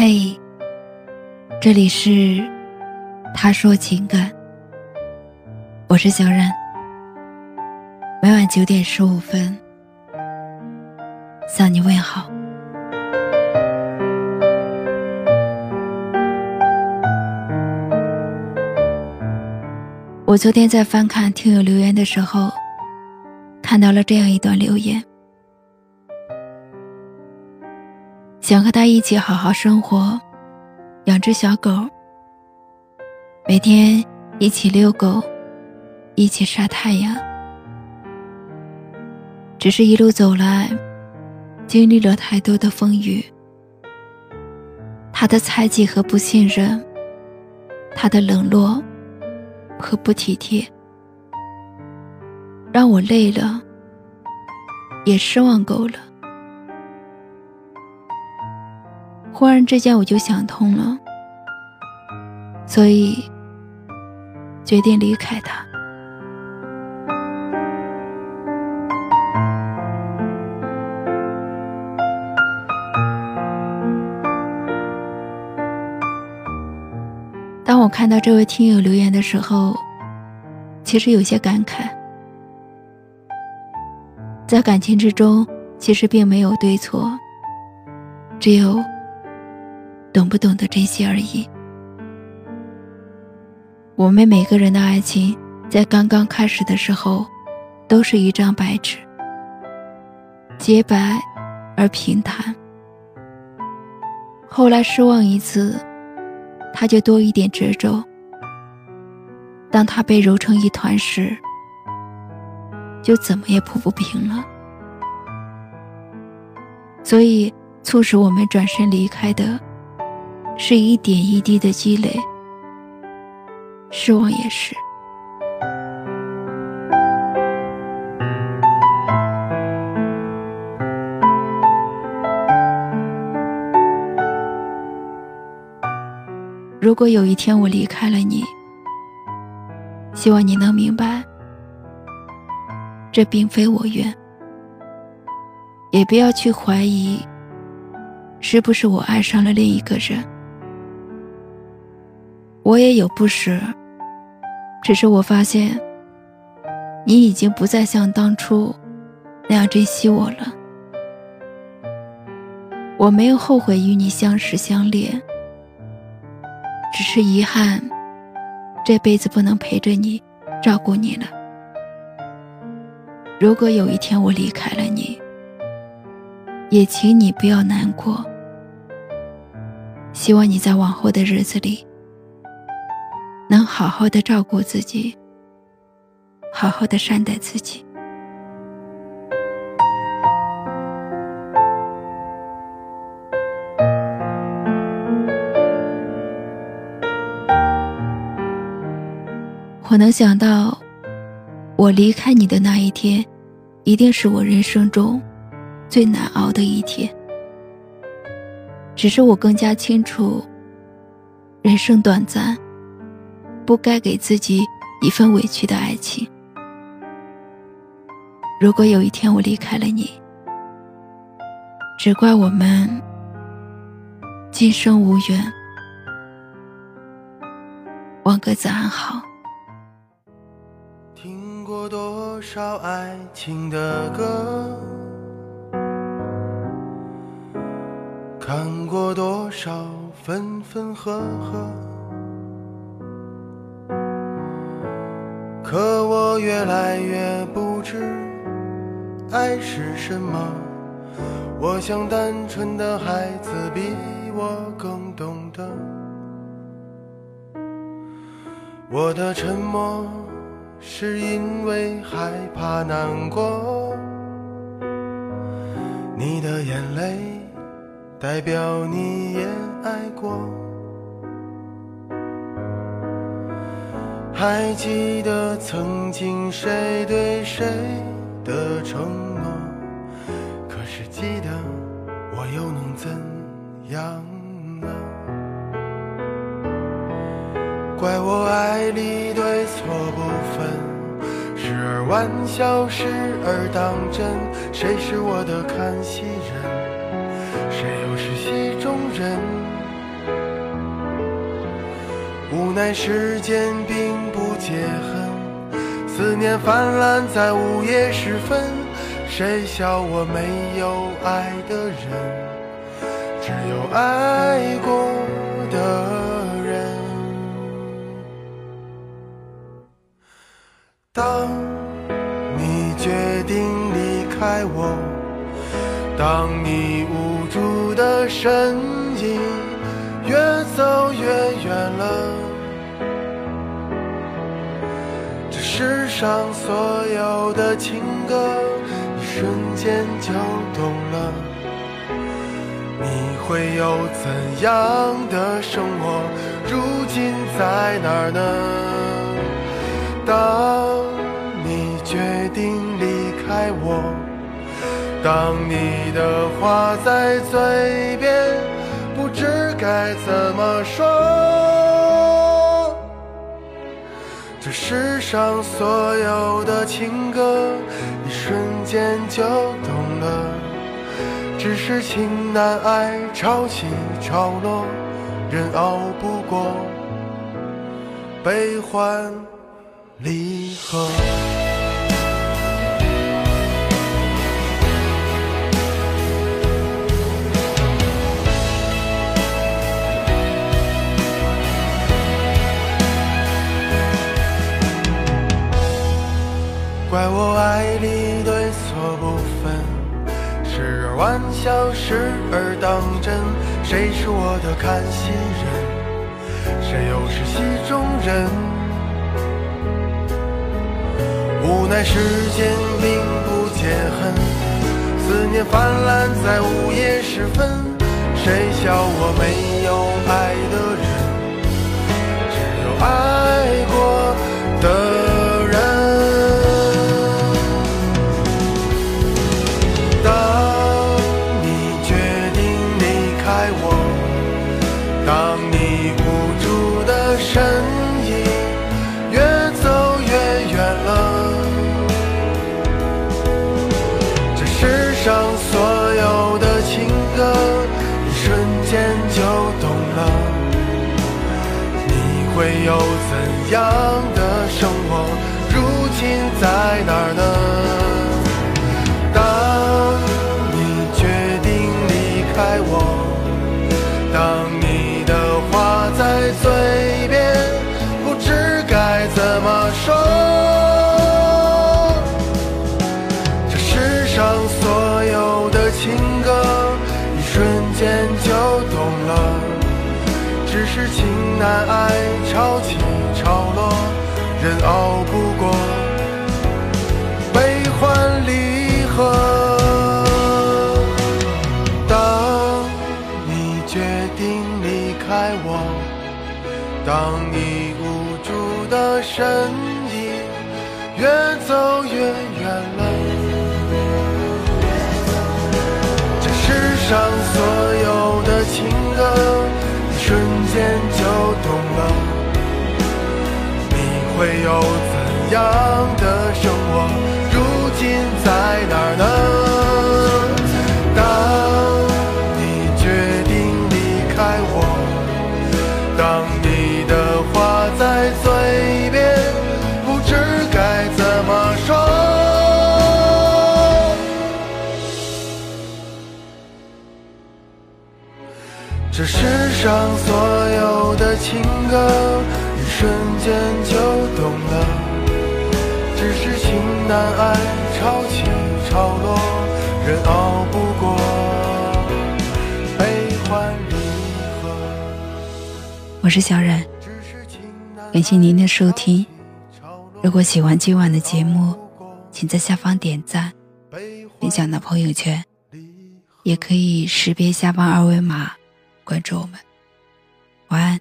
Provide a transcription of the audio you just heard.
嘿，这里是他说情感，我是小冉。每晚九点十五分向你问好。我昨天在翻看听友留言的时候，看到了这样一段留言。想和他一起好好生活，养只小狗，每天一起遛狗，一起晒太阳。只是一路走来，经历了太多的风雨。他的猜忌和不信任，他的冷落和不体贴，让我累了，也失望够了。忽然之间，我就想通了，所以决定离开他。当我看到这位听友留言的时候，其实有些感慨。在感情之中，其实并没有对错，只有。懂不懂得珍惜而已。我们每个人的爱情，在刚刚开始的时候，都是一张白纸，洁白而平坦。后来失望一次，它就多一点褶皱。当它被揉成一团时，就怎么也铺不平了。所以，促使我们转身离开的。是一点一滴的积累，失望也是。如果有一天我离开了你，希望你能明白，这并非我愿，也不要去怀疑，是不是我爱上了另一个人。我也有不舍，只是我发现，你已经不再像当初那样珍惜我了。我没有后悔与你相识相恋，只是遗憾这辈子不能陪着你、照顾你了。如果有一天我离开了你，也请你不要难过。希望你在往后的日子里。能好好的照顾自己，好好的善待自己。我能想到，我离开你的那一天，一定是我人生中最难熬的一天。只是我更加清楚，人生短暂。不该给自己一份委屈的爱情。如果有一天我离开了你，只怪我们今生无缘。望各自安好。听过多少爱情的歌，看过多少分分合合。可我越来越不知爱是什么。我想单纯的孩子比我更懂得。我的沉默是因为害怕难过。你的眼泪代表你也爱过。还记得曾经谁对谁的承诺？可是记得我又能怎样呢？怪我爱里对错不分，时而玩笑，时而当真。谁是我的看戏人？谁又是戏中人？无奈时间并不解恨，思念泛滥在午夜时分。谁笑我没有爱的人？只有爱过的人。当你决定离开我，当你无助的身影走越远了，这世上所有的情歌，一瞬间就懂了。你会有怎样的生活？如今在哪儿呢？当你决定离开我，当你的话在嘴边，该怎么说。这世上所有的情歌，一瞬间就懂了。只是情难挨，潮起潮落，人熬不过悲欢离合。玩笑，时而当真，谁是我的看戏人？谁又是戏中人？无奈时间并不解恨，思念泛滥在午夜时分。谁笑我没有爱的人？只有爱所有的情歌一瞬间就懂了。你会有怎样的生活如今在哪呢？当你决定离开我当你潮起潮落，人熬不过悲欢离合。当你决定离开我，当你无助的身影越走越远了，这世上所有会有怎样的生活？如今在哪儿呢？当你决定离开我，当你的话在嘴边，不知该怎么说。这世。上所有的情歌，瞬间就懂了。只是情难挨，潮起潮落，人熬不过悲欢离合。我是小冉，感谢您的收听。如果喜欢今晚的节目，请在下方点赞，分享到朋友圈，也可以识别下方二维码关注我们。晚安。